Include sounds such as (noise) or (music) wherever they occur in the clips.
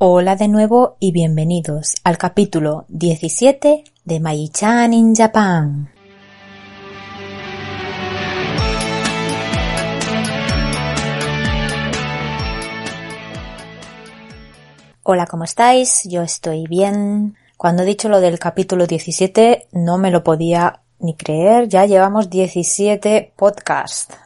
Hola de nuevo y bienvenidos al capítulo 17 de Maichan in Japan. Hola, ¿cómo estáis? Yo estoy bien. Cuando he dicho lo del capítulo 17 no me lo podía ni creer. Ya llevamos 17 podcasts.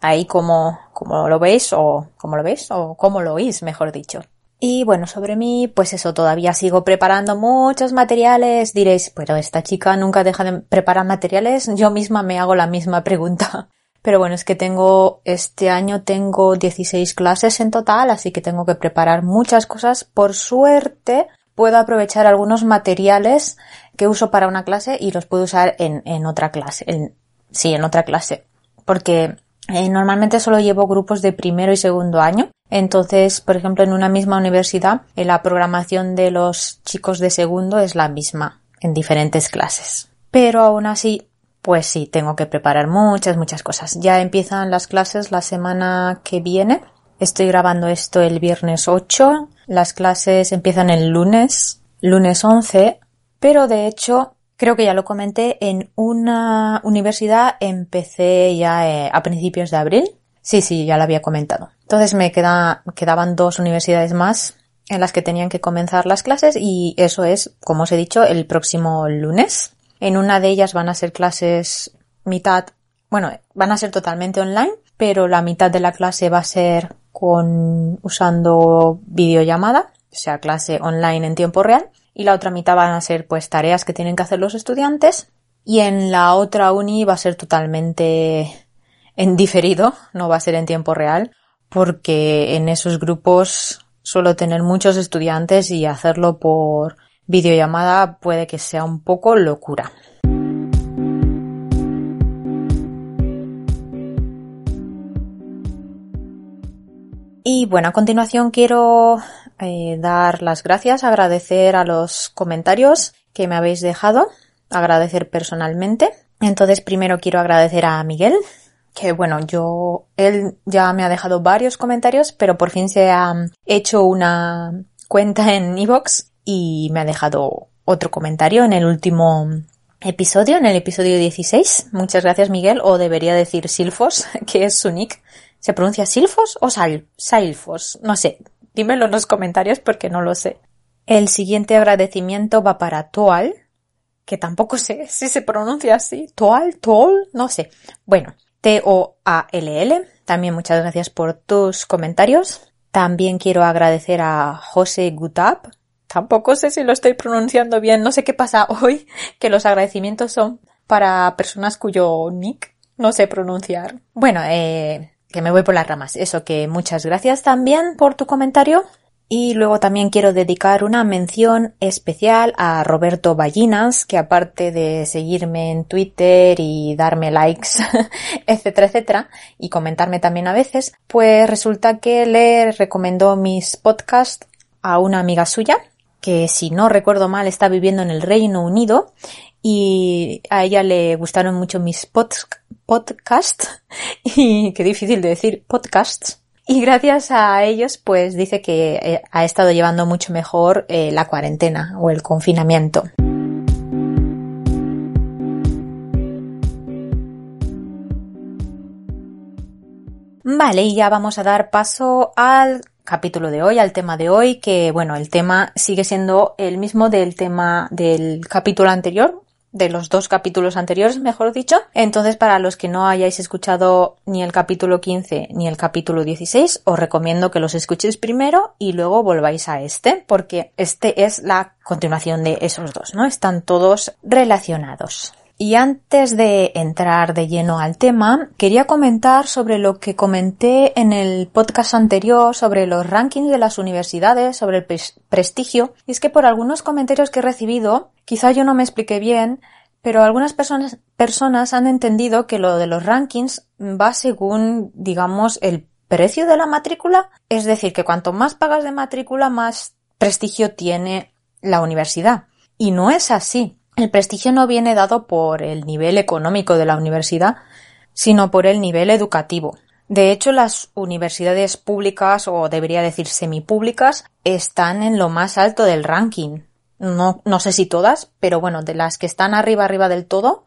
Ahí como, como lo veis o como lo veis o como lo oís, mejor dicho. Y bueno, sobre mí, pues eso, todavía sigo preparando muchos materiales. Diréis, pero esta chica nunca deja de preparar materiales. Yo misma me hago la misma (laughs) pregunta. Pero bueno, es que tengo, este año tengo 16 clases en total, así que tengo que preparar muchas cosas. Por suerte, puedo aprovechar algunos materiales que uso para una clase y los puedo usar en, en otra clase. Sí, en otra clase. Porque eh, normalmente solo llevo grupos de primero y segundo año entonces, por ejemplo, en una misma universidad, eh, la programación de los chicos de segundo es la misma en diferentes clases. Pero aún así, pues sí, tengo que preparar muchas, muchas cosas. Ya empiezan las clases la semana que viene. Estoy grabando esto el viernes 8. Las clases empiezan el lunes, lunes 11. Pero de hecho, creo que ya lo comenté, en una universidad empecé ya eh, a principios de abril. Sí, sí, ya lo había comentado. Entonces me queda, quedaban dos universidades más en las que tenían que comenzar las clases y eso es, como os he dicho, el próximo lunes. En una de ellas van a ser clases mitad, bueno, van a ser totalmente online, pero la mitad de la clase va a ser con usando videollamada, o sea, clase online en tiempo real, y la otra mitad van a ser pues tareas que tienen que hacer los estudiantes y en la otra uni va a ser totalmente en diferido, no va a ser en tiempo real, porque en esos grupos suelo tener muchos estudiantes y hacerlo por videollamada puede que sea un poco locura. Y bueno, a continuación quiero eh, dar las gracias, agradecer a los comentarios que me habéis dejado, agradecer personalmente. Entonces primero quiero agradecer a Miguel, que bueno, yo, él ya me ha dejado varios comentarios, pero por fin se ha hecho una cuenta en Evox y me ha dejado otro comentario en el último episodio, en el episodio 16. Muchas gracias Miguel, o debería decir Silfos, (laughs) que es su nick. ¿Se pronuncia Silfos o Sal Silfos? No sé. Dímelo en los comentarios porque no lo sé. El siguiente agradecimiento va para Toal, que tampoco sé (laughs) si se pronuncia así. Toal, Toal, no sé. Bueno, T-O-A-L-L. También muchas gracias por tus comentarios. También quiero agradecer a José Gutab. Tampoco sé si lo estoy pronunciando bien. No sé qué pasa hoy, que los agradecimientos son para personas cuyo nick no sé pronunciar. Bueno, eh, que me voy por las ramas. Eso que muchas gracias también por tu comentario. Y luego también quiero dedicar una mención especial a Roberto Ballinas, que aparte de seguirme en Twitter y darme likes, (laughs) etcétera, etcétera, y comentarme también a veces, pues resulta que le recomendó mis podcasts a una amiga suya, que si no recuerdo mal está viviendo en el Reino Unido, y a ella le gustaron mucho mis podcasts, (laughs) y qué difícil de decir podcasts, y gracias a ellos, pues dice que eh, ha estado llevando mucho mejor eh, la cuarentena o el confinamiento. Vale, y ya vamos a dar paso al capítulo de hoy, al tema de hoy, que bueno, el tema sigue siendo el mismo del tema del capítulo anterior, de los dos capítulos anteriores, mejor dicho. Entonces, para los que no hayáis escuchado ni el capítulo 15 ni el capítulo 16, os recomiendo que los escuchéis primero y luego volváis a este, porque este es la continuación de esos dos, ¿no? Están todos relacionados. Y antes de entrar de lleno al tema, quería comentar sobre lo que comenté en el podcast anterior sobre los rankings de las universidades, sobre el prestigio. Y es que por algunos comentarios que he recibido, quizá yo no me expliqué bien, pero algunas personas, personas han entendido que lo de los rankings va según, digamos, el precio de la matrícula. Es decir, que cuanto más pagas de matrícula, más prestigio tiene la universidad. Y no es así. El prestigio no viene dado por el nivel económico de la universidad, sino por el nivel educativo. De hecho, las universidades públicas, o debería decir semipúblicas, están en lo más alto del ranking. No, no sé si todas, pero bueno, de las que están arriba arriba del todo,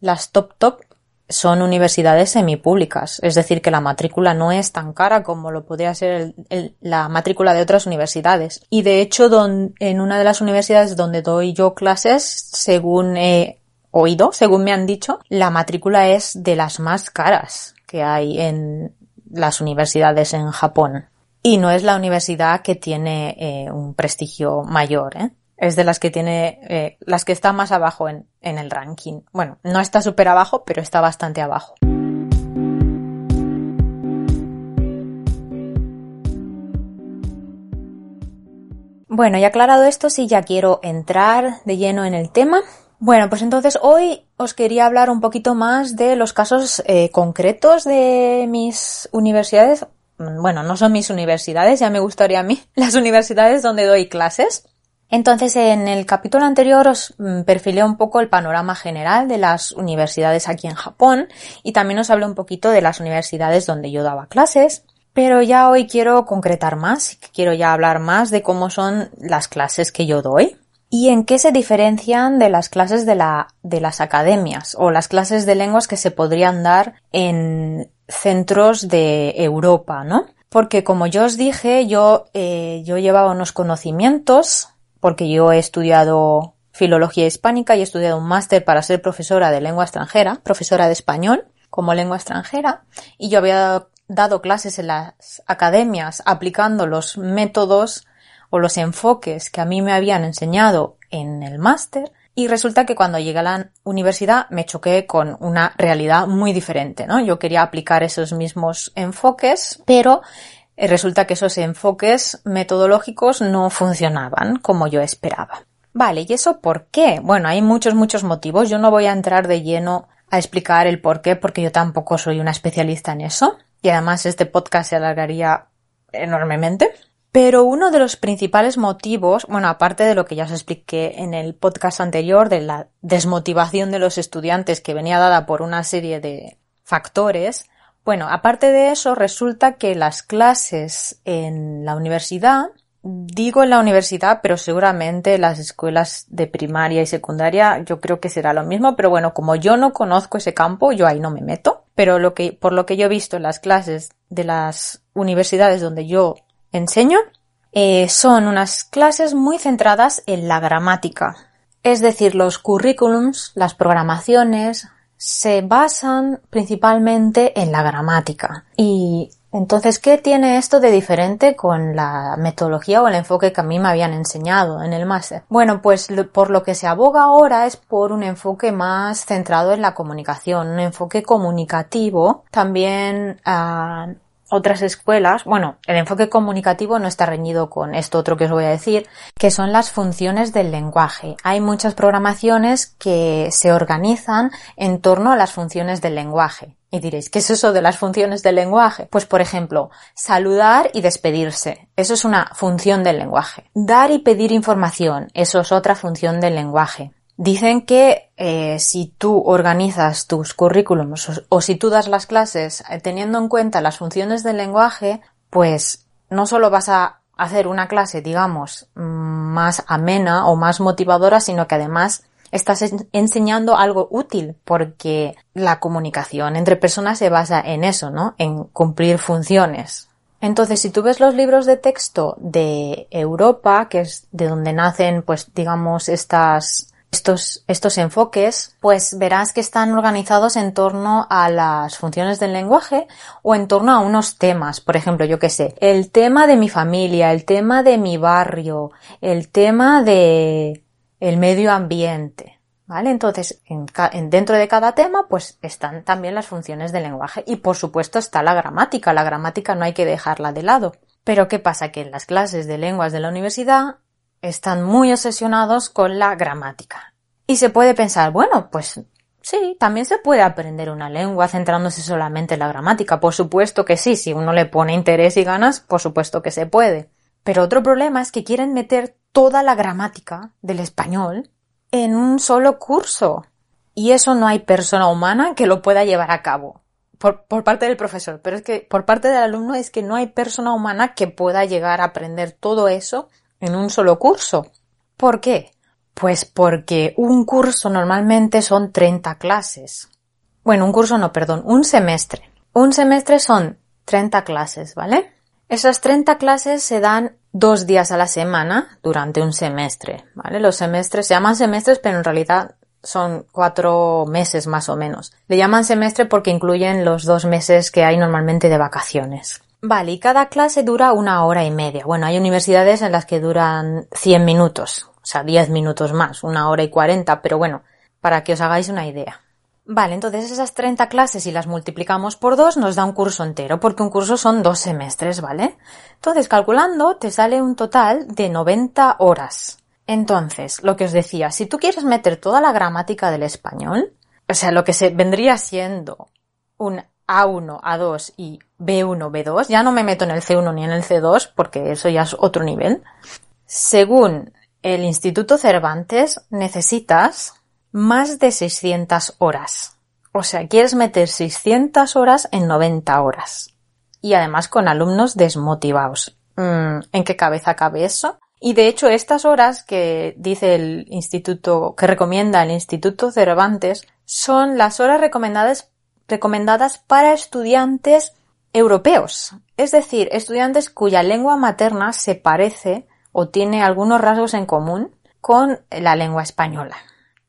las top top son universidades semipúblicas, es decir, que la matrícula no es tan cara como lo podría ser la matrícula de otras universidades. Y de hecho, en una de las universidades donde doy yo clases, según he oído, según me han dicho, la matrícula es de las más caras que hay en las universidades en Japón. Y no es la universidad que tiene eh, un prestigio mayor, ¿eh? Es de las que tiene, eh, las que está más abajo en, en el ranking. Bueno, no está súper abajo, pero está bastante abajo. Bueno, y aclarado esto, sí ya quiero entrar de lleno en el tema. Bueno, pues entonces hoy os quería hablar un poquito más de los casos eh, concretos de mis universidades. Bueno, no son mis universidades, ya me gustaría a mí, (laughs) las universidades donde doy clases. Entonces, en el capítulo anterior os mm, perfilé un poco el panorama general de las universidades aquí en Japón y también os hablé un poquito de las universidades donde yo daba clases. Pero ya hoy quiero concretar más, quiero ya hablar más de cómo son las clases que yo doy y en qué se diferencian de las clases de, la, de las academias o las clases de lenguas que se podrían dar en centros de Europa, ¿no? Porque como yo os dije, yo, eh, yo llevaba unos conocimientos porque yo he estudiado filología hispánica y he estudiado un máster para ser profesora de lengua extranjera, profesora de español como lengua extranjera, y yo había dado clases en las academias aplicando los métodos o los enfoques que a mí me habían enseñado en el máster, y resulta que cuando llegué a la universidad me choqué con una realidad muy diferente, ¿no? Yo quería aplicar esos mismos enfoques, pero resulta que esos enfoques metodológicos no funcionaban como yo esperaba. Vale, ¿y eso por qué? Bueno, hay muchos, muchos motivos. Yo no voy a entrar de lleno a explicar el por qué, porque yo tampoco soy una especialista en eso. Y además este podcast se alargaría enormemente. Pero uno de los principales motivos, bueno, aparte de lo que ya os expliqué en el podcast anterior, de la desmotivación de los estudiantes que venía dada por una serie de factores, bueno, aparte de eso, resulta que las clases en la universidad, digo en la universidad, pero seguramente las escuelas de primaria y secundaria yo creo que será lo mismo, pero bueno, como yo no conozco ese campo, yo ahí no me meto, pero lo que, por lo que yo he visto en las clases de las universidades donde yo enseño, eh, son unas clases muy centradas en la gramática. Es decir, los currículums, las programaciones, se basan principalmente en la gramática. Y entonces, ¿qué tiene esto de diferente con la metodología o el enfoque que a mí me habían enseñado en el máster? Bueno, pues por lo que se aboga ahora es por un enfoque más centrado en la comunicación, un enfoque comunicativo, también ah, otras escuelas, bueno, el enfoque comunicativo no está reñido con esto otro que os voy a decir, que son las funciones del lenguaje. Hay muchas programaciones que se organizan en torno a las funciones del lenguaje. Y diréis, ¿qué es eso de las funciones del lenguaje? Pues por ejemplo, saludar y despedirse. Eso es una función del lenguaje. Dar y pedir información. Eso es otra función del lenguaje. Dicen que eh, si tú organizas tus currículums o, si tú das las clases eh, teniendo en cuenta las funciones del lenguaje, pues no solo vas a hacer una clase, digamos, más amena o más motivadora, sino que además estás enseñando algo útil porque la comunicación entre personas se basa en eso, ¿no? En cumplir funciones. Entonces, si tú ves los libros de texto de Europa, que es de donde nacen, pues, digamos, estas estos, estos enfoques, pues verás que están organizados en torno a las funciones del lenguaje o en torno a unos temas. Por ejemplo, yo qué sé, el tema de mi familia, el tema de mi barrio, el tema de el medio ambiente. ¿Vale? Entonces, en, dentro de cada tema, pues están también las funciones del lenguaje. Y por supuesto está la gramática. La gramática no hay que dejarla de lado. Pero ¿qué pasa? Que en las clases de lenguas de la universidad están muy obsesionados con la gramática. Y se puede pensar, bueno, pues sí, también se puede aprender una lengua centrándose solamente en la gramática. Por supuesto que sí, si uno le pone interés y ganas, por supuesto que se puede. Pero otro problema es que quieren meter toda la gramática del español en un solo curso. Y eso no hay persona humana que lo pueda llevar a cabo. Por, parte del profesor, pero es que por parte del alumno es que no hay persona humana que pueda llegar a aprender todo eso en un solo curso. ¿Por qué? Pues porque un curso normalmente son 30 clases. Bueno, un curso no, perdón, un semestre. Un semestre son 30 clases, ¿vale? Esas 30 clases se dan dos días a la semana durante un semestre, ¿vale? Los semestres se llaman semestres, pero en realidad son cuatro meses más o menos. Le llaman semestre porque incluyen los dos meses que hay normalmente de vacaciones. Vale, y cada clase dura una hora y media. Bueno, hay universidades en las que duran 100 minutos, o sea, 10 minutos más, una hora y 40, pero bueno, para que os hagáis una idea. Vale, entonces esas 30 clases si las multiplicamos por dos nos da un curso entero, porque un curso son dos semestres, ¿vale? Entonces, calculando, te sale un total de 90 horas. Entonces, lo que os decía, si tú quieres meter toda la gramática del español, o sea, lo que se vendría siendo un A1, A2 y B1, B2, ya no me meto en el C1 ni en el C2, porque eso ya es otro nivel. Según el Instituto Cervantes, necesitas más de 600 horas. O sea, quieres meter 600 horas en 90 horas. Y además con alumnos desmotivados. Mm, ¿En qué cabeza cabe eso? Y de hecho, estas horas que dice el instituto, que recomienda el Instituto Cervantes, son las horas recomendadas, recomendadas para estudiantes europeos. Es decir, estudiantes cuya lengua materna se parece o tiene algunos rasgos en común con la lengua española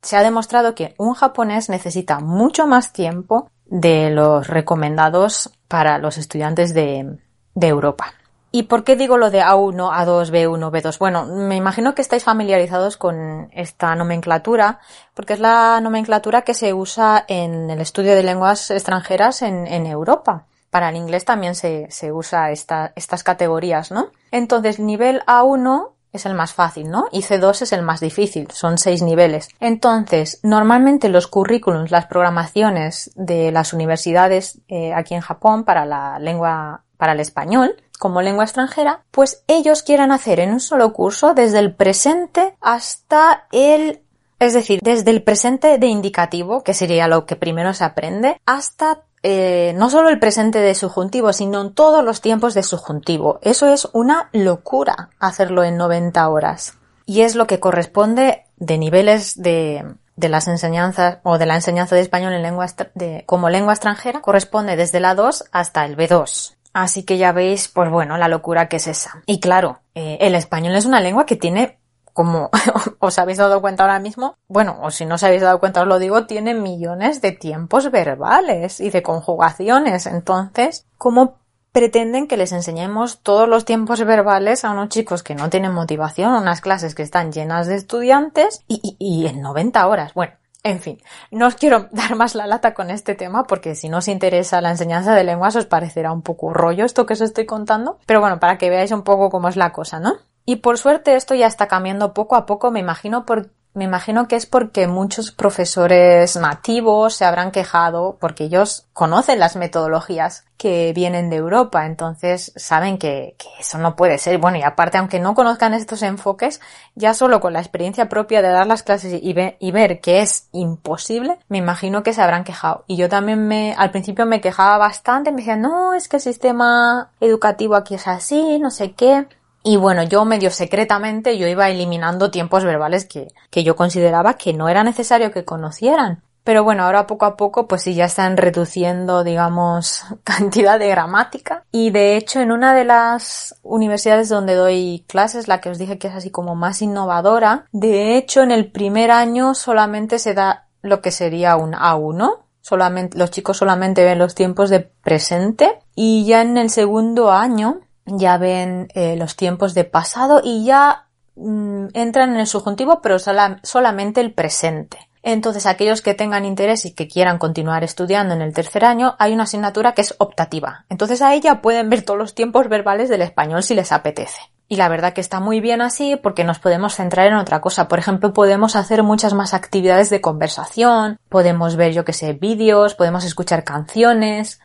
se ha demostrado que un japonés necesita mucho más tiempo de los recomendados para los estudiantes de, Europa. ¿Y por qué digo lo de A1, A2, B1, B2? Bueno, me imagino que estáis familiarizados con esta nomenclatura, porque es la nomenclatura que se usa en el estudio de lenguas extranjeras en, Europa. Para el inglés también se, se usa estas categorías, ¿no? Entonces, nivel A1 es el más fácil, ¿no? Y C2 es el más difícil, son seis niveles. Entonces, normalmente los currículums, las programaciones de las universidades eh, aquí en Japón para la lengua, para el español, como lengua extranjera, pues ellos quieren hacer en un solo curso desde el presente hasta el es decir, desde el presente de indicativo, que sería lo que primero se aprende, hasta eh, no solo el presente de subjuntivo, sino en todos los tiempos de subjuntivo. Eso es una locura hacerlo en 90 horas. Y es lo que corresponde de niveles de, de las enseñanzas o de la enseñanza de español en lengua de, como lengua extranjera corresponde desde la 2 hasta el B2. Así que ya veis, pues bueno, la locura que es esa. Y claro, eh, el español es una lengua que tiene como (laughs) os habéis dado cuenta ahora mismo, bueno, o si no os habéis dado cuenta os lo digo, tiene millones de tiempos verbales y de conjugaciones. Entonces, ¿cómo pretenden que les enseñemos todos los tiempos verbales a unos chicos que no tienen motivación, unas clases que están llenas de estudiantes y, y en 90 horas? Bueno, en fin, no os quiero (laughs) dar más la lata con este tema porque si no os interesa la enseñanza de lenguas os parecerá un poco rollo esto que os estoy contando. Pero bueno, para que veáis un poco cómo es la cosa, ¿no? Y por suerte esto ya está cambiando poco a poco, me imagino por, me imagino que es porque muchos profesores nativos se habrán quejado porque ellos conocen las metodologías que vienen de Europa, entonces saben que, eso no puede ser. Bueno, y aparte, aunque no conozcan estos enfoques, ya solo con la experiencia propia de dar las clases y, y ver que es imposible, me imagino que se habrán quejado. Y yo también me, al principio me quejaba bastante, me decían, no, es que el sistema educativo aquí es así, no sé qué. Y bueno, yo medio secretamente yo iba eliminando tiempos verbales que, que yo consideraba que no era necesario que conocieran. Pero bueno, ahora poco a poco pues sí ya están reduciendo, digamos, (laughs) cantidad de gramática. Y de hecho en una de las universidades donde doy clases, la que os dije que es así como más innovadora, de hecho en el primer año solamente se da lo que sería un A1. Solamente, los chicos solamente ven los tiempos de presente y ya en el segundo año ya ven eh, los tiempos de pasado y ya mm, entran en el subjuntivo pero solamente el presente. Entonces, aquellos que tengan interés y que quieran continuar estudiando en el tercer año, hay una asignatura que es optativa. Entonces, a ella pueden ver todos los tiempos verbales del español si les apetece. Y la verdad que está muy bien así porque nos podemos centrar en otra cosa. Por ejemplo, podemos hacer muchas más actividades de conversación, podemos ver, yo que sé, vídeos, podemos escuchar canciones,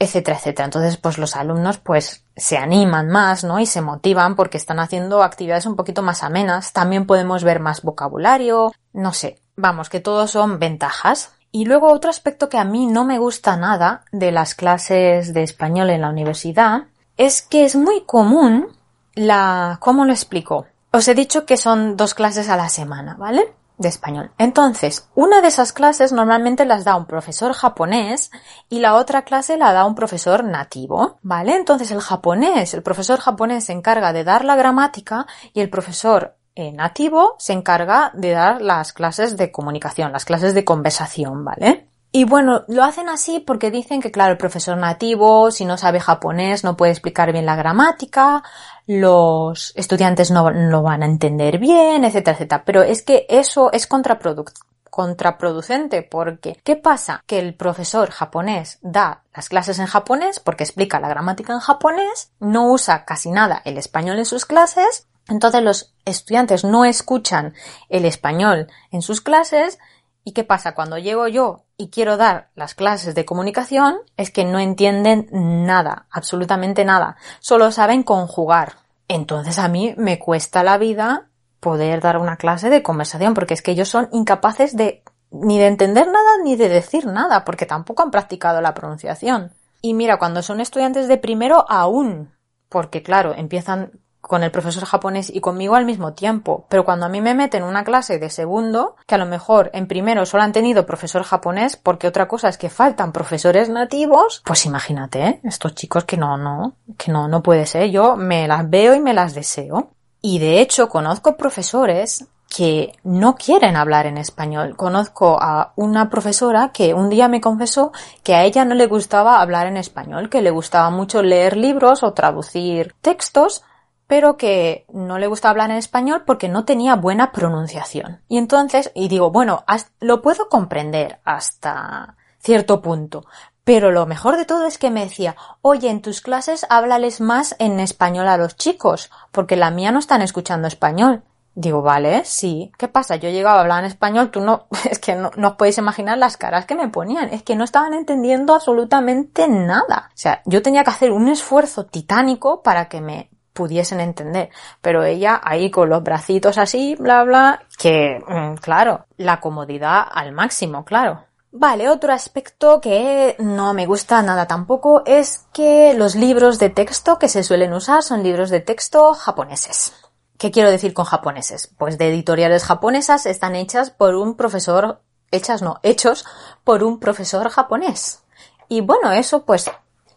etcétera, etcétera. Entonces, pues los alumnos pues se animan más, ¿no? Y se motivan porque están haciendo actividades un poquito más amenas. También podemos ver más vocabulario, no sé. Vamos, que todos son ventajas. Y luego otro aspecto que a mí no me gusta nada de las clases de español en la universidad es que es muy común la... ¿Cómo lo explico? Os he dicho que son dos clases a la semana, ¿vale? De español. Entonces, una de esas clases normalmente las da un profesor japonés y la otra clase la da un profesor nativo, ¿vale? Entonces el japonés, el profesor japonés se encarga de dar la gramática y el profesor eh, nativo se encarga de dar las clases de comunicación, las clases de conversación, ¿vale? Y bueno, lo hacen así porque dicen que, claro, el profesor nativo, si no sabe japonés, no puede explicar bien la gramática, los estudiantes no lo van a entender bien, etcétera, etcétera. Pero es que eso es contraproducente porque ¿qué pasa? Que el profesor japonés da las clases en japonés porque explica la gramática en japonés, no usa casi nada el español en sus clases, entonces los estudiantes no escuchan el español en sus clases ¿Y qué pasa? Cuando llego yo y quiero dar las clases de comunicación, es que no entienden nada, absolutamente nada. Solo saben conjugar. Entonces a mí me cuesta la vida poder dar una clase de conversación, porque es que ellos son incapaces de ni de entender nada ni de decir nada, porque tampoco han practicado la pronunciación. Y mira, cuando son estudiantes de primero aún, porque claro, empiezan con el profesor japonés y conmigo al mismo tiempo. Pero cuando a mí me meten una clase de segundo, que a lo mejor en primero solo han tenido profesor japonés, porque otra cosa es que faltan profesores nativos, pues imagínate, ¿eh? estos chicos que no, no, que no, no puede ser. Yo me las veo y me las deseo. Y de hecho conozco profesores que no quieren hablar en español. Conozco a una profesora que un día me confesó que a ella no le gustaba hablar en español, que le gustaba mucho leer libros o traducir textos, pero que no le gusta hablar en español porque no tenía buena pronunciación. Y entonces, y digo, bueno, lo puedo comprender hasta cierto punto, pero lo mejor de todo es que me decía, oye, en tus clases háblales más en español a los chicos, porque la mía no están escuchando español. Digo, vale, sí. ¿Qué pasa? Yo llegaba a hablar en español, tú no, (laughs) es que no, no os podéis imaginar las caras que me ponían. Es que no estaban entendiendo absolutamente nada. O sea, yo tenía que hacer un esfuerzo titánico para que me pudiesen entender. Pero ella ahí con los bracitos así, bla, bla, que, mm, claro, la comodidad al máximo, claro. Vale, otro aspecto que no me gusta nada tampoco es que los libros de texto que se suelen usar son libros de texto japoneses. ¿Qué quiero decir con japoneses? Pues de editoriales japonesas están hechas por un profesor, hechas no, hechos por un profesor japonés. Y bueno, eso pues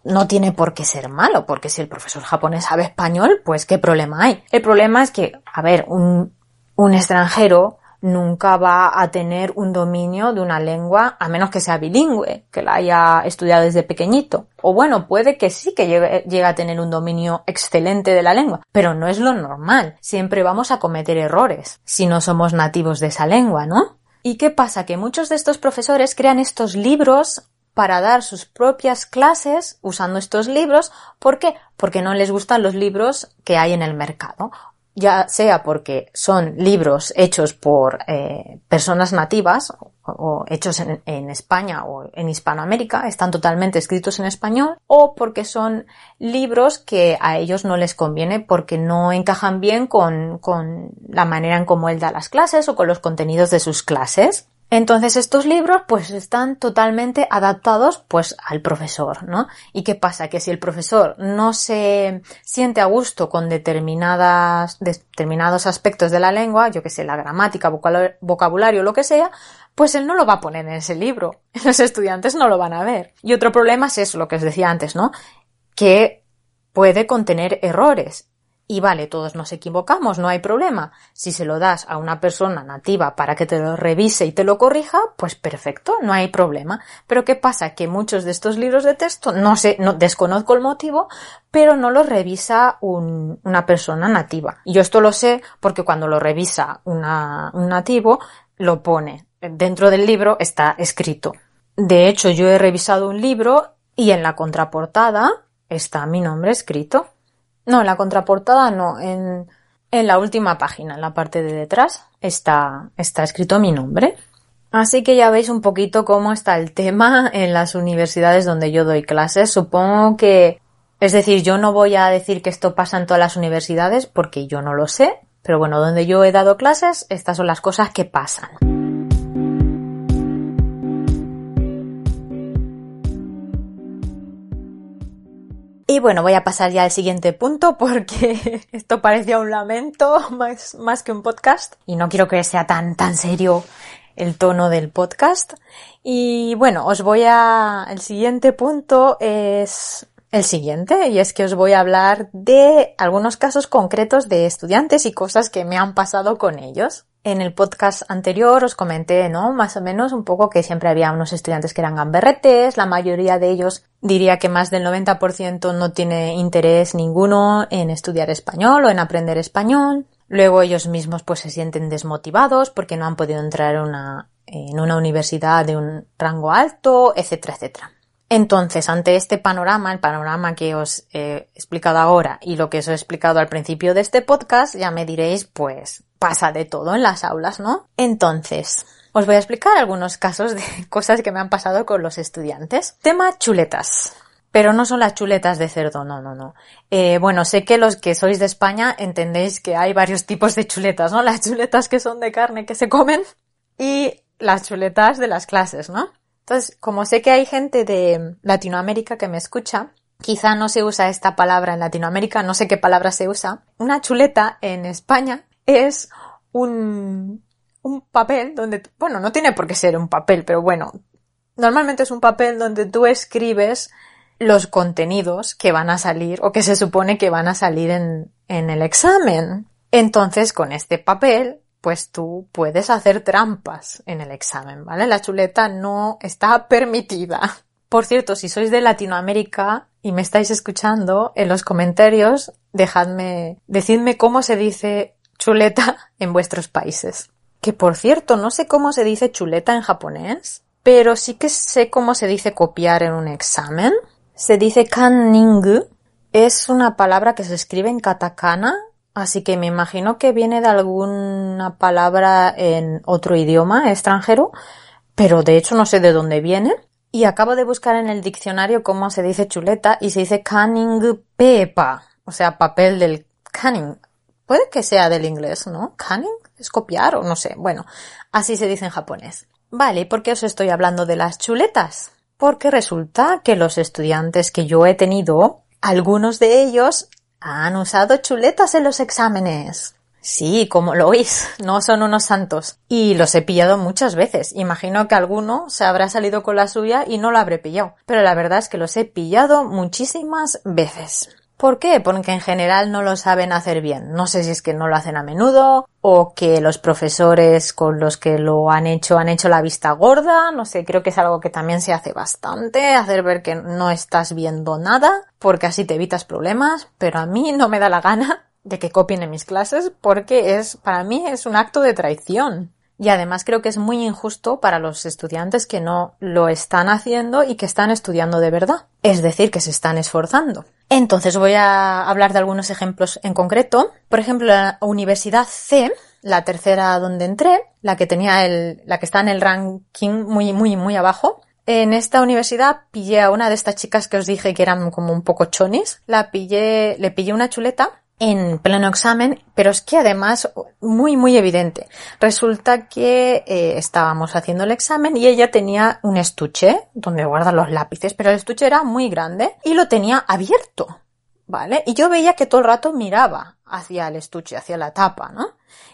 no tiene por qué ser malo, porque si el profesor japonés sabe español, pues qué problema hay. El problema es que, a ver, un, un extranjero nunca va a tener un dominio de una lengua a menos que sea bilingüe, que la haya estudiado desde pequeñito. O bueno, puede que sí que llegue, llegue, a tener un dominio excelente de la lengua, pero no es lo normal. Siempre vamos a cometer errores si no somos nativos de esa lengua, ¿no? ¿Y qué pasa? Que muchos de estos profesores crean estos libros para dar sus propias clases usando estos libros. ¿Por qué? Porque no les gustan los libros que hay en el mercado. Ya sea porque son libros hechos por eh, personas nativas o, hechos en, España o en Hispanoamérica, están totalmente escritos en español, o porque son libros que a ellos no les conviene porque no encajan bien con, con la manera en cómo él da las clases o con los contenidos de sus clases. Entonces estos libros pues están totalmente adaptados pues al profesor, ¿no? ¿Y qué pasa? Que si el profesor no se siente a gusto con determinadas, determinados aspectos de la lengua, yo que sé, la gramática, vocabulario, lo que sea, pues él no lo va a poner en ese libro. (laughs) Los estudiantes no lo van a ver. Y otro problema es eso, lo que os decía antes, ¿no? Que puede contener errores. Y vale, todos nos equivocamos, no hay problema. Si se lo das a una persona nativa para que te lo revise y te lo corrija, pues perfecto, no hay problema. Pero ¿qué pasa? Que muchos de estos libros de texto, no sé, no desconozco el motivo, pero no los revisa una persona nativa. Y yo esto lo sé porque cuando lo revisa un nativo, lo pone dentro del libro está escrito. De hecho, yo he revisado un libro y en la contraportada está mi nombre escrito. No, en la contraportada no, en, en la última página, en la parte de detrás, está, está escrito mi nombre. Así que ya veis un poquito cómo está el tema en las universidades donde yo doy clases. Supongo que, es decir, yo no voy a decir que esto pasa en todas las universidades porque yo no lo sé, pero bueno, donde yo he dado clases, estas son las cosas que pasan. Y bueno, voy a pasar ya al siguiente punto porque (laughs) esto parecía un lamento (laughs) más, más que un podcast y no quiero que sea tan, tan serio el tono del podcast. Y bueno, os voy a, el siguiente punto es el siguiente y es que os voy a hablar de algunos casos concretos de estudiantes y cosas que me han pasado con ellos. En el podcast anterior os comenté, ¿no? Más o menos un poco que siempre había unos estudiantes que eran gamberretes, la mayoría de ellos diría que más del 90% no tiene interés ninguno en estudiar español o en aprender español. Luego ellos mismos pues se sienten desmotivados porque no han podido entrar en una, universidad de un rango alto, etcétera, etcétera. Entonces, ante este panorama, el panorama que os he explicado ahora y lo que os he explicado al principio de este podcast, ya me diréis, pues pasa de todo en las aulas, ¿no? Entonces, os voy a explicar algunos casos de (laughs) cosas que me han pasado con los estudiantes. Tema chuletas. Pero no son las chuletas de cerdo, no, no, no. Eh, bueno, sé que los que sois de España entendéis que hay varios (laughs) tipos de chuletas, ¿no? Las chuletas que son de carne que se comen y las chuletas de las clases, ¿no? Entonces, como sé que hay gente de Latinoamérica que me escucha, quizá no se usa esta palabra en Latinoamérica, no sé qué palabra se usa. Una chuleta en España es un, un papel donde, bueno, no tiene por qué ser un papel, pero bueno, normalmente es un papel donde tú escribes los contenidos que van a salir o que se supone que van a salir en, en el examen. Entonces, con este papel pues tú puedes hacer trampas en el examen, ¿vale? La chuleta no está permitida. Por cierto, si sois de Latinoamérica y me estáis escuchando, en los comentarios dejadme, decidme cómo se dice chuleta (laughs) en vuestros países. Que por cierto, no sé cómo se dice chuleta en japonés, pero sí que sé cómo se dice copiar en un examen. Se dice kanning. Es una palabra que se escribe en katakana Así que me imagino que viene de alguna palabra en otro idioma extranjero, pero de hecho no sé de dónde viene. Y acabo de buscar en el diccionario cómo se dice chuleta y se dice canning pepa, o sea, papel del canning. Puede que sea del inglés, ¿no? Canning es copiar o no sé. Bueno, así se dice en japonés. Vale, ¿por qué os estoy hablando de las chuletas? Porque resulta que los estudiantes que yo he tenido, algunos de ellos han usado chuletas en los exámenes. Sí, como lo oís, (laughs) no son unos santos. Y los he pillado muchas veces. Imagino que alguno se habrá salido con la suya y no lo habré pillado. Pero la verdad es que los he pillado muchísimas veces. ¿Por qué? Porque en general no lo saben hacer bien. No sé si es que no lo hacen a menudo o que los profesores con los que lo han hecho han hecho la vista gorda. No sé, creo que es algo que también se hace bastante, hacer ver que no estás viendo nada porque así te evitas problemas, pero a mí no me da la gana de que copien en mis clases porque es, para mí es un acto de traición. Y además creo que es muy injusto para los estudiantes que no lo están haciendo y que están estudiando de verdad. Es decir, que se están esforzando. Entonces voy a hablar de algunos ejemplos en concreto. Por ejemplo, la Universidad C, la tercera donde entré, la que tenía el, la que está en el ranking muy, muy, muy abajo. En esta universidad pillé a una de estas chicas que os dije que eran como un poco chonis. La pillé, le pillé una chuleta en pleno examen, pero es que además muy muy evidente. Resulta que eh, estábamos haciendo el examen y ella tenía un estuche donde guarda los lápices, pero el estuche era muy grande y lo tenía abierto, ¿vale? Y yo veía que todo el rato miraba hacia el estuche, hacia la tapa, ¿no?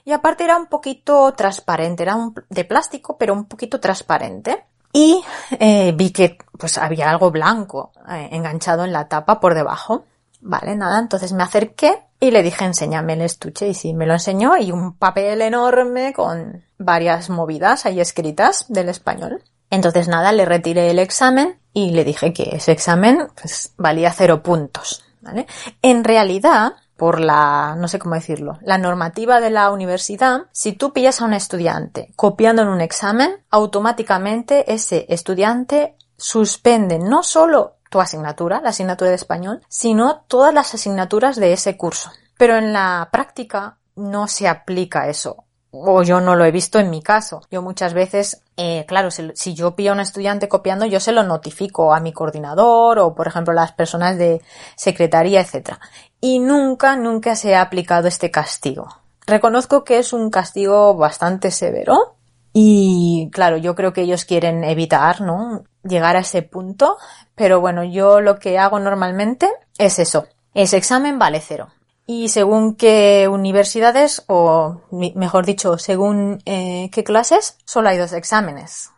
Y aparte era un poquito transparente, era de plástico, pero un poquito transparente. Y eh, vi que pues había algo blanco eh, enganchado en la tapa por debajo. Vale, nada, entonces me acerqué y le dije, enséñame el estuche. Y sí, me lo enseñó y un papel enorme con varias movidas ahí escritas del español. Entonces nada, le retiré el examen y le dije que ese examen pues, valía cero puntos. ¿vale? En realidad, por la, no sé cómo decirlo, la normativa de la universidad, si tú pillas a un estudiante copiando en un examen, automáticamente ese estudiante suspende no solo tu asignatura, la asignatura de español, sino todas las asignaturas de ese curso. Pero en la práctica no se aplica eso. O yo no lo he visto en mi caso. Yo muchas veces, eh, claro, si, yo pillo a un estudiante copiando, yo se lo notifico a mi coordinador o, por ejemplo, a las personas de secretaría, etc. Y nunca, nunca se ha aplicado este castigo. Reconozco que es un castigo bastante severo y, claro, yo creo que ellos quieren evitar, ¿no? Llegar a ese punto. Pero bueno, yo lo que hago normalmente es eso. Ese examen vale cero y según qué universidades, o mejor dicho, según eh, qué clases, solo hay dos exámenes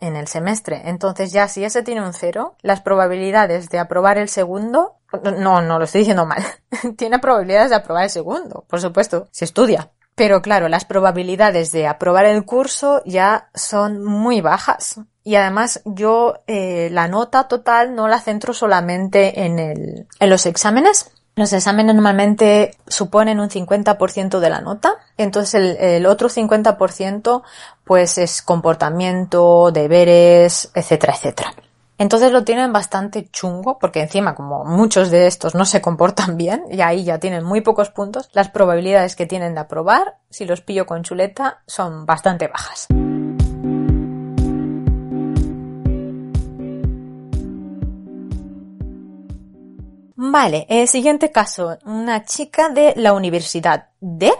en el semestre. Entonces ya si ese tiene un cero, las probabilidades de aprobar el segundo, no, no lo estoy diciendo mal, (laughs) tiene probabilidades de aprobar el segundo, por supuesto, si estudia. Pero claro, las probabilidades de aprobar el curso ya son muy bajas. Y además yo eh, la nota total no la centro solamente en, el, en los exámenes, los exámenes normalmente suponen un 50% de la nota, entonces el, otro 50% pues es comportamiento, deberes, etcétera, etcétera. Entonces lo tienen bastante chungo porque encima como muchos de estos no se comportan bien y ahí ya tienen muy pocos puntos, las probabilidades que tienen de aprobar, si los pillo con chuleta, son bastante bajas. Vale, el siguiente caso, una chica de la universidad de...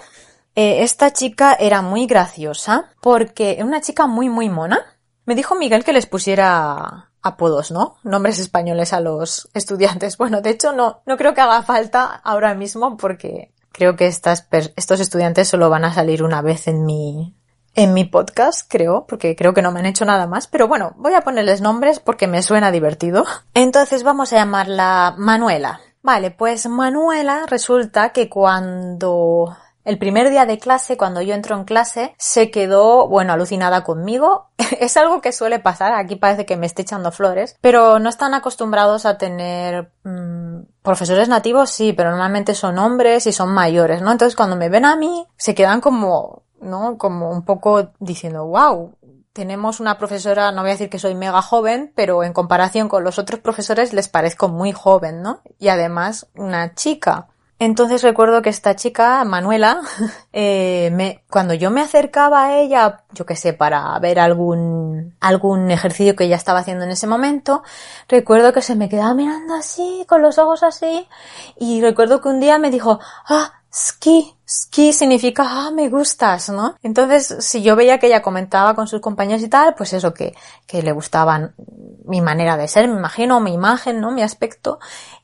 Eh, esta chica era muy graciosa porque era una chica muy muy mona. Me dijo Miguel que les pusiera apodos, ¿no? Nombres españoles a los estudiantes. (laughs) Bueno, de hecho no, no creo que haga falta ahora mismo porque creo que estos estudiantes solo van a salir una vez en mi, en mi podcast, creo, porque creo que no me han hecho nada más, pero bueno, voy a ponerles nombres porque me suena divertido. (laughs) Entonces vamos a llamarla Manuela. Vale, pues Manuela resulta que cuando el primer día de clase, cuando yo entro en clase, se quedó, bueno, alucinada conmigo. (laughs) es algo que suele pasar, aquí parece que me esté echando flores, pero no están acostumbrados a tener mm, profesores nativos, sí, pero normalmente son hombres y son mayores, ¿no? Entonces cuando me ven a mí, se quedan como ¿no? Como un poco diciendo, wow, tenemos una profesora, no voy a decir que soy mega joven, pero en comparación con los otros profesores les parezco muy joven, ¿no? Y además una chica. Entonces recuerdo que esta chica, Manuela, (laughs) eh, cuando yo me acercaba a ella, yo que sé, para ver algún, algún ejercicio que ella estaba haciendo en ese momento, recuerdo que se me quedaba mirando así, con los ojos así, y recuerdo que un día me dijo, ah, ski, ski significa, ah, me gustas, ¿no? Entonces, si yo veía que ella comentaba con sus compañeros y tal, pues eso, que, que le gustaban mi manera de ser, me imagino, mi imagen, ¿no? Mi aspecto.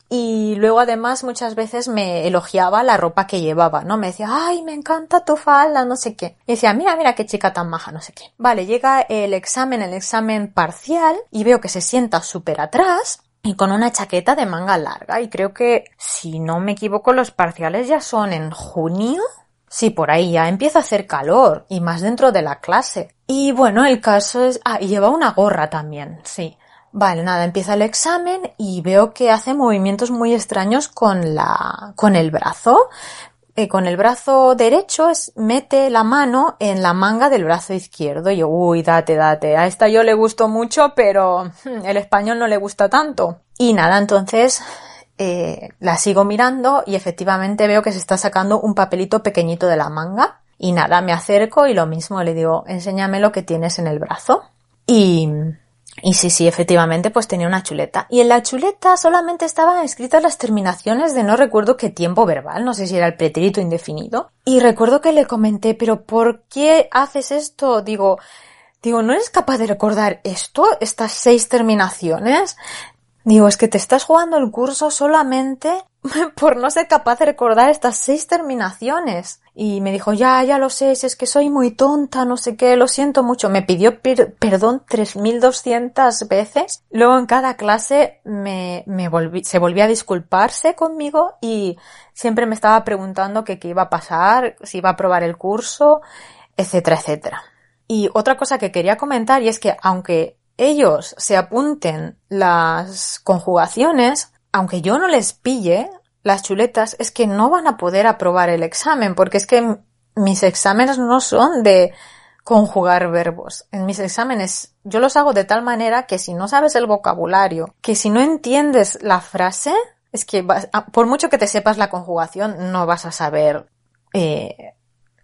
Y luego además muchas veces me elogiaba la ropa que llevaba, ¿no? Me decía, ay, me encanta tu falda, no sé qué. Y decía, mira, mira qué chica tan maja, no sé qué. Vale, llega el examen, el examen parcial, y veo que se sienta súper atrás, y con una chaqueta de manga larga. Y creo que, si no me equivoco, los parciales ya son en junio. Sí, por ahí ya empieza a hacer calor y más dentro de la clase. Y bueno, el caso es... Ah, y lleva una gorra también, sí. Vale, nada, empieza el examen y veo que hace movimientos muy extraños con la, con el brazo. Eh, con el brazo derecho es, mete la mano en la manga del brazo izquierdo. Y yo, uy, date, date. A esta yo le gustó mucho, pero hmm, el español no le gusta tanto. Y nada, entonces eh, la sigo mirando y efectivamente veo que se está sacando un papelito pequeñito de la manga. Y nada, me acerco y lo mismo le digo, enséñame lo que tienes en el brazo. Y, y sí, sí, efectivamente, pues tenía una chuleta. Y en la chuleta solamente estaban escritas las terminaciones de no recuerdo qué tiempo verbal, no sé si era el pretérito indefinido. Y recuerdo que le comenté, pero ¿por qué haces esto? Digo, digo, ¿no eres capaz de recordar esto? Estas seis terminaciones. Digo, es que te estás jugando el curso solamente (laughs) por no ser capaz de recordar estas seis terminaciones. Y me dijo, ya, ya lo sé, es que soy muy tonta, no sé qué, lo siento mucho. Me pidió perdón 3200 veces. Luego en cada clase me, me se volvía a disculparse conmigo y siempre me estaba preguntando qué iba a pasar, si iba a aprobar el curso, etcétera, etcétera. Y otra cosa que quería comentar y es que aunque ellos se apunten las conjugaciones, aunque yo no les pille, las chuletas es que no van a poder aprobar el examen, porque es que mis exámenes no son de conjugar verbos. En mis exámenes yo los hago de tal manera que si no sabes el vocabulario, que si no entiendes la frase, es que por mucho que te sepas la conjugación, no vas a saber eh,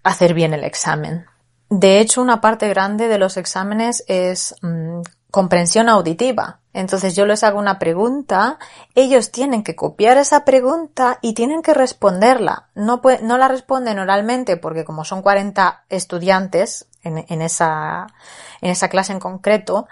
hacer bien el examen. De hecho, una parte grande de los exámenes es mm, comprensión auditiva. Entonces yo les hago una pregunta, ellos tienen que copiar esa pregunta y tienen que responderla. No, la responden oralmente porque como son 40 estudiantes en, en, esa, en esa clase en concreto,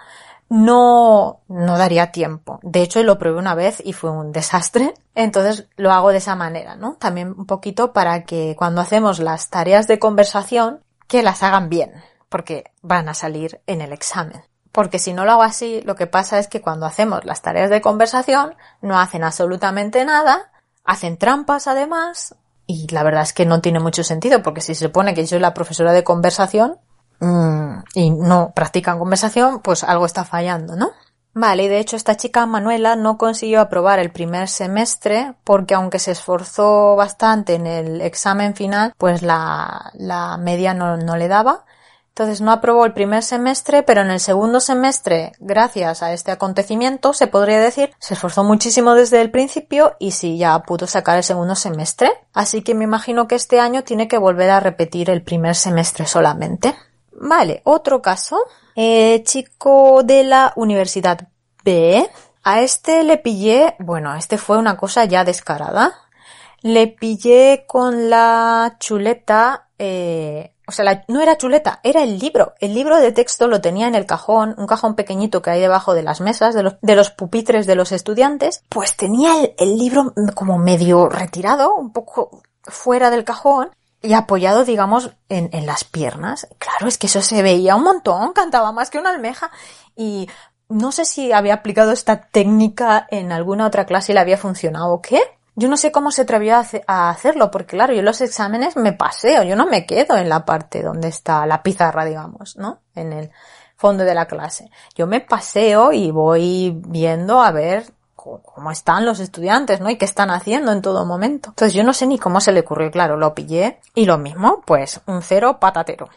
no, no daría tiempo. De hecho, lo probé una vez y fue un desastre. Entonces lo hago de esa manera, ¿no? También un poquito para que cuando hacemos las tareas de conversación, que las hagan bien, porque van a salir en el examen. Porque si no lo hago así, lo que pasa es que cuando hacemos las tareas de conversación, no hacen absolutamente nada, hacen trampas además, y la verdad es que no tiene mucho sentido, porque si se supone que yo soy la profesora de conversación, mmm, y no practican conversación, pues algo está fallando, ¿no? Vale, y de hecho esta chica Manuela no consiguió aprobar el primer semestre porque aunque se esforzó bastante en el examen final, pues la, la media no, no le daba entonces no aprobó el primer semestre, pero en el segundo semestre, gracias a este acontecimiento, se podría decir, se esforzó muchísimo desde el principio y sí, ya pudo sacar el segundo semestre. Así que me imagino que este año tiene que volver a repetir el primer semestre solamente. Vale, otro caso. Eh, chico de la Universidad B. A este le pillé, bueno, este fue una cosa ya descarada. Le pillé con la chuleta eh, o sea, no era chuleta, era el libro. El libro de texto lo tenía en el cajón, un cajón pequeñito que hay debajo de las mesas, de los, de los pupitres de los estudiantes. Pues tenía el, libro como medio retirado, un poco fuera del cajón y apoyado, digamos, en, en, las piernas. Claro, es que eso se veía un montón, cantaba más que una almeja. Y no sé si había aplicado esta técnica en alguna otra clase y le había funcionado o qué, yo no sé cómo se atrevió a, hacerlo, porque claro, yo en los exámenes me paseo, yo no me quedo en la parte donde está la pizarra, digamos, ¿no? En el fondo de la clase. Yo me paseo y voy viendo a ver cómo están los estudiantes, ¿no? Y qué están haciendo en todo momento. Entonces yo no sé ni cómo se le ocurrió, claro, lo pillé y lo mismo, pues un cero patatero.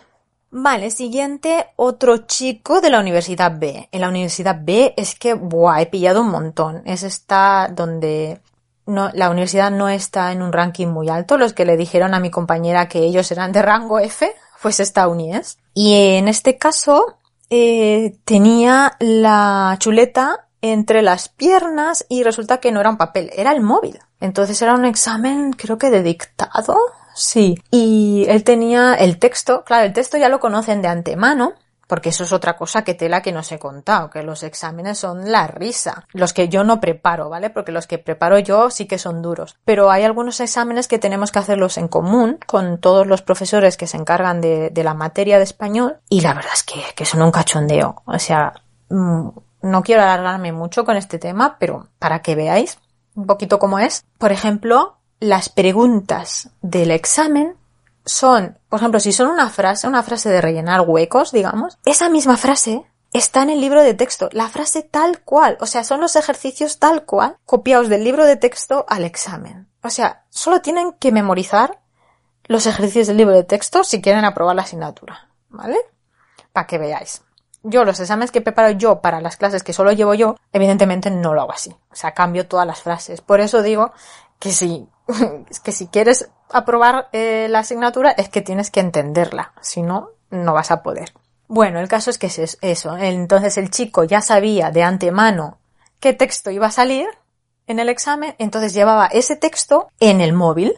Vale, siguiente, otro chico de la Universidad B. En la Universidad B es que, buah, he pillado un montón. Es esta donde la universidad no está en un ranking muy alto. Los que le dijeron a mi compañera que ellos eran de rango F, pues esta uni es. Y en este caso, eh, tenía la chuleta entre las piernas y resulta que no era un papel, era el móvil. Entonces era un examen, creo que de dictado. Sí. Y él tenía el texto, claro, el texto ya lo conocen de antemano, porque eso es otra cosa que tela que no os he contado, que los exámenes son la risa. Los que yo no preparo, ¿vale? Porque los que preparo yo sí que son duros. Pero hay algunos exámenes que tenemos que hacerlos en común con todos los profesores que se encargan de, la materia de español y la verdad es que, que son un cachondeo. O sea, mm, no quiero alargarme mucho con este tema, pero para que veáis un poquito cómo es. Por ejemplo, las preguntas del examen son, por ejemplo, si son una frase, una frase de rellenar huecos, digamos, esa misma frase está en el libro de texto, la frase tal cual, o sea, son los ejercicios tal cual copiados del libro de texto al examen. O sea, solo tienen que memorizar los ejercicios del libro de texto si quieren aprobar la asignatura, ¿vale? Para que veáis. Yo los exámenes que preparo yo para las clases que solo llevo yo, evidentemente no lo hago así. O sea, cambio todas las frases. Por eso digo que si, que si quieres aprobar eh, la asignatura es que tienes que entenderla, si no, no vas a poder. Bueno, el caso es que es eso. Entonces el chico ya sabía de antemano qué texto iba a salir en el examen, entonces llevaba ese texto en el móvil.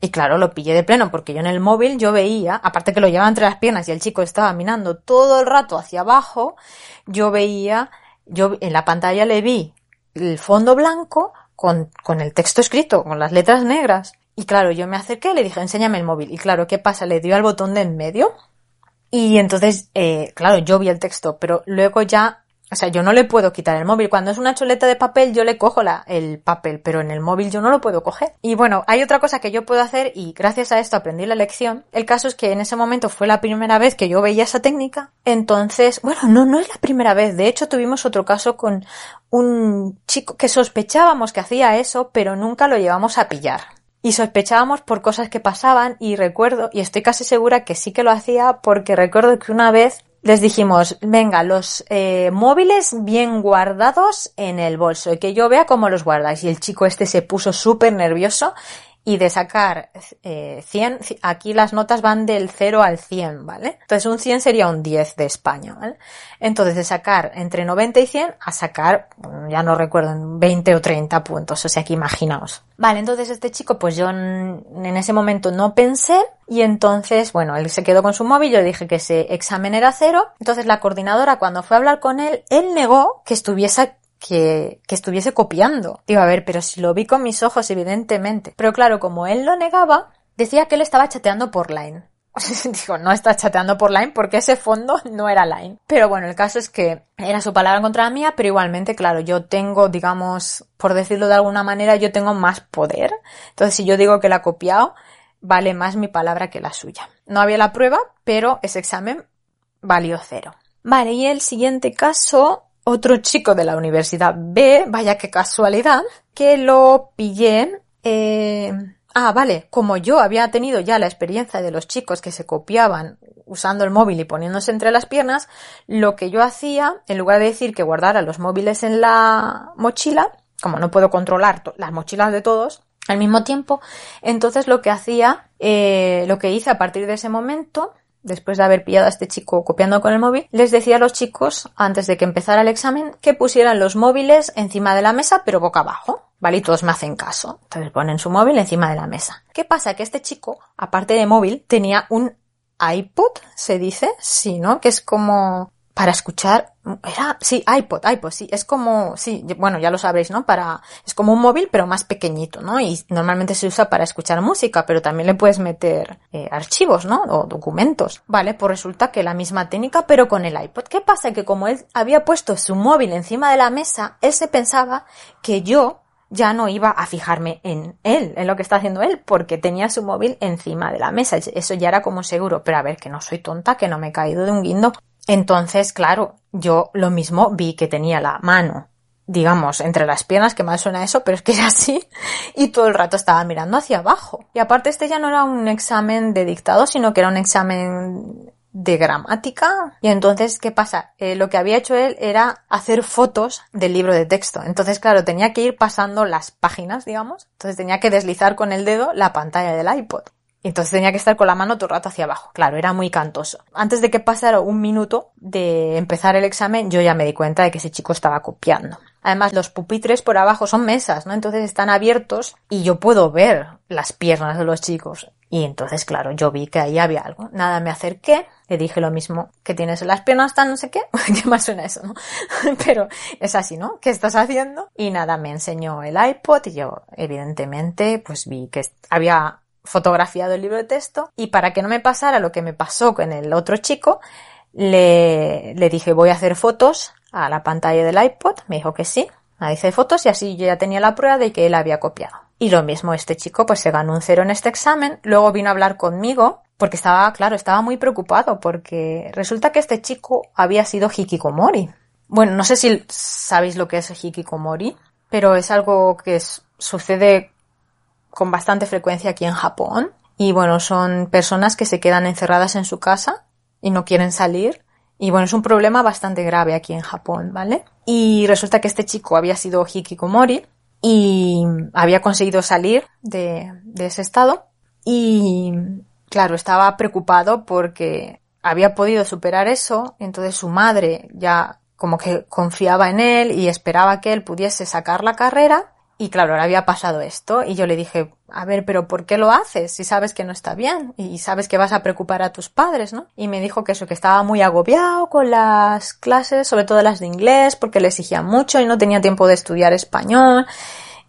Y claro, lo pillé de pleno, porque yo en el móvil yo veía, aparte que lo llevaba entre las piernas y el chico estaba mirando todo el rato hacia abajo, yo veía, yo en la pantalla le vi el fondo blanco con, con el texto escrito, con las letras negras. Y claro, yo me acerqué y le dije, enséñame el móvil. Y claro, ¿qué pasa? Le dio al botón de en medio. Y entonces, eh, claro, yo vi el texto, pero luego ya O sea, yo no le puedo quitar el móvil. Cuando es una chuleta de papel, yo le cojo la, el papel, pero en el móvil yo no lo puedo coger. Y bueno, hay otra cosa que yo puedo hacer y gracias a esto aprendí la lección. El caso es que en ese momento fue la primera vez que yo veía esa técnica. Entonces, bueno, no, no es la primera vez. De hecho, tuvimos otro caso con un chico que sospechábamos que hacía eso, pero nunca lo llevamos a pillar. Y sospechábamos por cosas que pasaban y recuerdo, y estoy casi segura que sí que lo hacía porque recuerdo que una vez les dijimos, venga, los eh, móviles bien guardados en el bolso y que yo vea cómo los guardáis. Y el chico este se puso súper nervioso y de sacar eh, 100, aquí las notas van del 0 al 100, ¿vale? Entonces un 100 sería un 10 de España, ¿vale? Entonces de sacar entre 90 y 100 a sacar, ya no recuerdo, 20 o 30 puntos, o sea que imaginaos. Vale, entonces este chico, pues yo en ese momento no pensé y entonces, bueno, él se quedó con su móvil, yo dije que ese examen era cero, entonces la coordinadora cuando fue a hablar con él, él negó que estuviese que, que estuviese copiando. Digo, a ver, pero si lo vi con mis ojos, evidentemente. Pero claro, como él lo negaba, decía que él estaba chateando por Line. (laughs) Digo, no está chateando por Line porque ese fondo no era Line. Pero bueno, el caso es que era su palabra contra la mía, pero igualmente, claro, yo tengo, digamos, por decirlo de alguna manera, yo tengo más poder. Entonces, si yo digo que la ha copiado, vale más mi palabra que la suya. No había la prueba, pero ese examen valió cero. Vale, y el siguiente caso otro chico de la Universidad B, vaya qué casualidad, que lo pillé. Eh... Ah, vale, como yo había tenido ya la experiencia de los chicos que se copiaban usando el móvil y poniéndose entre las piernas, lo que yo hacía, en lugar de decir que guardara los móviles en la mochila, como no puedo controlar las mochilas de todos al mismo tiempo, entonces lo que hacía, eh, lo que hice a partir de ese momento, después de haber pillado a este chico copiando con el móvil, les decía a los chicos, antes de que empezara el examen, que pusieran los móviles encima de la mesa, pero boca abajo. ¿Vale? Y todos me hacen caso. Entonces ponen su móvil encima de la mesa. ¿Qué pasa? Que este chico, aparte de móvil, tenía un iPod, se dice, sí, ¿no? Que es como para escuchar, era, sí, iPod, iPod, sí, es como, sí, bueno, ya lo sabréis, ¿no? Para, es como un móvil, pero más pequeñito, ¿no? Y normalmente se usa para escuchar música, pero también le puedes meter eh, archivos, ¿no? O documentos. Vale, pues resulta que la misma técnica, pero con el iPod. ¿Qué pasa? Que como él había puesto su móvil encima de la mesa, él se pensaba que yo ya no iba a fijarme en él, en lo que está haciendo él, porque tenía su móvil encima de la mesa. Eso ya era como seguro. Pero a ver, que no soy tonta, que no me he caído de un guindo. Entonces, claro, yo lo mismo vi que tenía la mano, digamos, entre las piernas, que mal suena eso, pero es que era así, y todo el rato estaba mirando hacia abajo. Y aparte este ya no era un examen de dictado, sino que era un examen de gramática. Y entonces, ¿qué pasa? Eh, lo que había hecho él era hacer fotos del libro de texto. Entonces, claro, tenía que ir pasando las páginas, digamos. Entonces tenía que deslizar con el dedo la pantalla del iPod. Entonces tenía que estar con la mano todo el rato hacia abajo. Claro, era muy cantoso. Antes de que pasara un minuto de empezar el examen, yo ya me di cuenta de que ese chico estaba copiando. Además, los pupitres por abajo son mesas, ¿no? Entonces están abiertos y yo puedo ver las piernas de los chicos. Y entonces, claro, yo vi que ahí había algo. Nada, me acerqué, le dije lo mismo, que tienes las piernas tan no sé qué. (laughs) ¿Qué más suena eso, no? (laughs) Pero es así, ¿no? ¿Qué estás haciendo? Y nada, me enseñó el iPod y yo, evidentemente, pues vi que había fotografiado el libro de texto y para que no me pasara lo que me pasó con el otro chico, le, le dije voy a hacer fotos a la pantalla del iPod, me dijo que sí, me hice fotos y así yo ya tenía la prueba de que él había copiado. Y lo mismo, este chico pues se ganó un cero en este examen, luego vino a hablar conmigo porque estaba, claro, estaba muy preocupado porque resulta que este chico había sido hikikomori. Bueno, no sé si sabéis lo que es hikikomori, pero es algo que sucede con bastante frecuencia aquí en Japón. Y bueno, son personas que se quedan encerradas en su casa y no quieren salir. Y bueno, es un problema bastante grave aquí en Japón, ¿vale? Y resulta que este chico había sido hikikomori y había conseguido salir de, de ese estado. Y claro, estaba preocupado porque había podido superar eso. Entonces su madre ya como que confiaba en él y esperaba que él pudiese sacar la carrera y claro, ahora había pasado esto y yo le dije, a ver, pero ¿por qué lo haces si sabes que no está bien y sabes que vas a preocupar a tus padres, ¿no? Y me dijo que eso, que estaba muy agobiado con las clases, sobre todo las de inglés, porque le exigían mucho y no tenía tiempo de estudiar español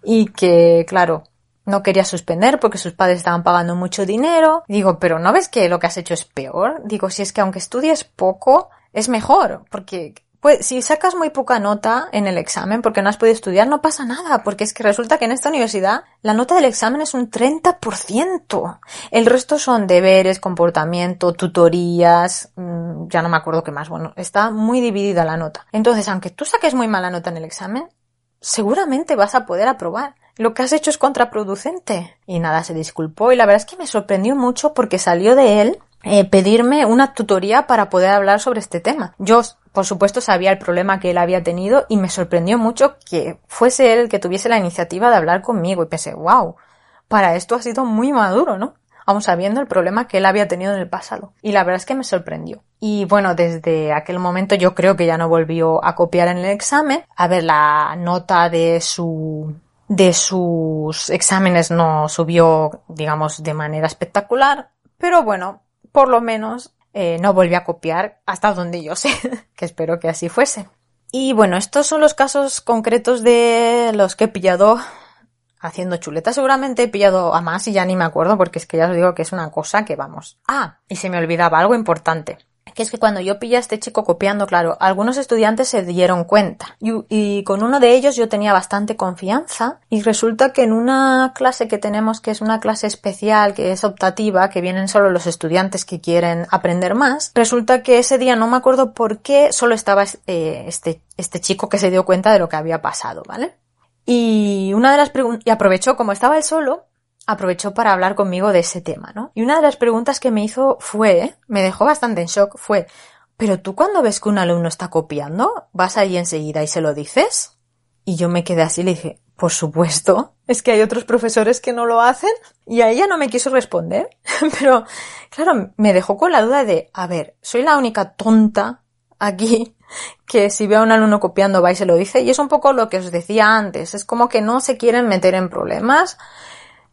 y que, claro, no quería suspender porque sus padres estaban pagando mucho dinero. Digo, pero ¿no ves que lo que has hecho es peor? Digo, si es que aunque estudies poco, es mejor, porque pues si sacas muy poca nota en el examen porque no has podido estudiar, no pasa nada, porque es que resulta que en esta universidad la nota del examen es un 30%. El resto son deberes, comportamiento, tutorías, mm, ya no me acuerdo qué más. Bueno, está muy dividida la nota. Entonces, aunque tú saques muy mala nota en el examen, seguramente vas a poder aprobar. Lo que has hecho es contraproducente. Y nada, se disculpó y la verdad es que me sorprendió mucho porque salió de él eh, pedirme una tutoría para poder hablar sobre este tema. Yo, por supuesto, sabía el problema que él había tenido y me sorprendió mucho que fuese él el que tuviese la iniciativa de hablar conmigo y pensé, wow, para esto ha sido muy maduro, ¿no? Aún sabiendo el problema que él había tenido en el pasado. Y la verdad es que me sorprendió. Y bueno, desde aquel momento yo creo que ya no volvió a copiar en el examen. A ver, la nota de su de sus exámenes no subió, digamos, de manera espectacular, pero bueno, por lo menos eh, no volví a copiar hasta donde yo sé, (laughs) que espero que así fuese. Y bueno, estos son los casos concretos de los que he pillado haciendo chuleta. Seguramente he pillado a más y ya ni me acuerdo porque es que ya os digo que es una cosa que vamos. Ah, y se me olvidaba algo importante que es que cuando yo pillé a este chico copiando, claro, algunos estudiantes se dieron cuenta y, con uno de ellos yo tenía bastante confianza y resulta que en una clase que tenemos que es una clase especial, que es optativa, que vienen solo los estudiantes que quieren aprender más, resulta que ese día no me acuerdo por qué solo estaba eh, este, este chico que se dio cuenta de lo que había pasado, ¿vale? Y una de las preguntas, y aprovechó, como estaba él solo, aprovechó para hablar conmigo de ese tema, ¿no? Y una de las preguntas que me hizo fue, me dejó bastante en shock, fue, pero tú cuando ves que un alumno está copiando, vas ahí enseguida y se lo dices? Y yo me quedé así y le dije, por supuesto, es que hay otros profesores que no lo hacen y a ella no me quiso responder, (laughs) pero claro, me dejó con la duda de, a ver, soy la única tonta aquí que si ve a un alumno copiando va y se lo dice y es un poco lo que os decía antes, es como que no se quieren meter en problemas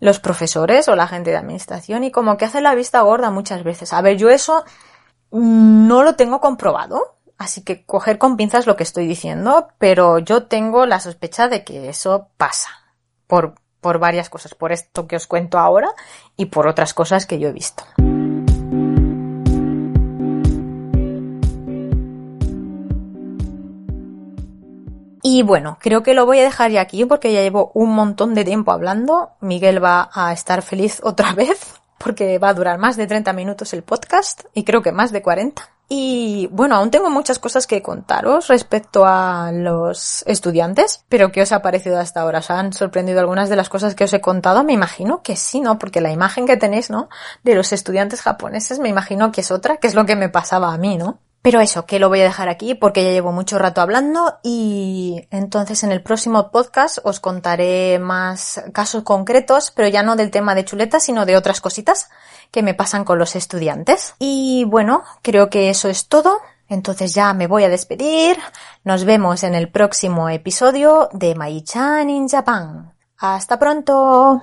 los profesores o la gente de administración y como que hace la vista gorda muchas veces. A ver, yo eso no lo tengo comprobado, así que coger con pinzas lo que estoy diciendo, pero yo tengo la sospecha de que eso pasa por, por varias cosas, por esto que os cuento ahora y por otras cosas que yo he visto. Y bueno, creo que lo voy a dejar ya aquí porque ya llevo un montón de tiempo hablando. Miguel va a estar feliz (laughs) otra vez porque va a durar más de 30 minutos el podcast y creo que más de 40. Y bueno, aún tengo muchas cosas que contaros respecto a los estudiantes, pero ¿qué os ha parecido hasta ahora? ¿Os han sorprendido algunas de las cosas que os he contado? Me imagino que sí, ¿no? Porque la imagen que tenéis, ¿no? De los estudiantes japoneses me imagino que es otra, que es lo que me pasaba a mí, ¿no? Pero eso, que lo voy a dejar aquí porque ya llevo mucho rato hablando y entonces en el próximo podcast os contaré más casos concretos, pero ya no del tema de chuletas, sino de otras cositas que me pasan con los estudiantes. Y bueno, creo que eso es todo. Entonces ya me voy a despedir. Nos vemos en el próximo episodio de Mai-chan in Japan. Hasta pronto.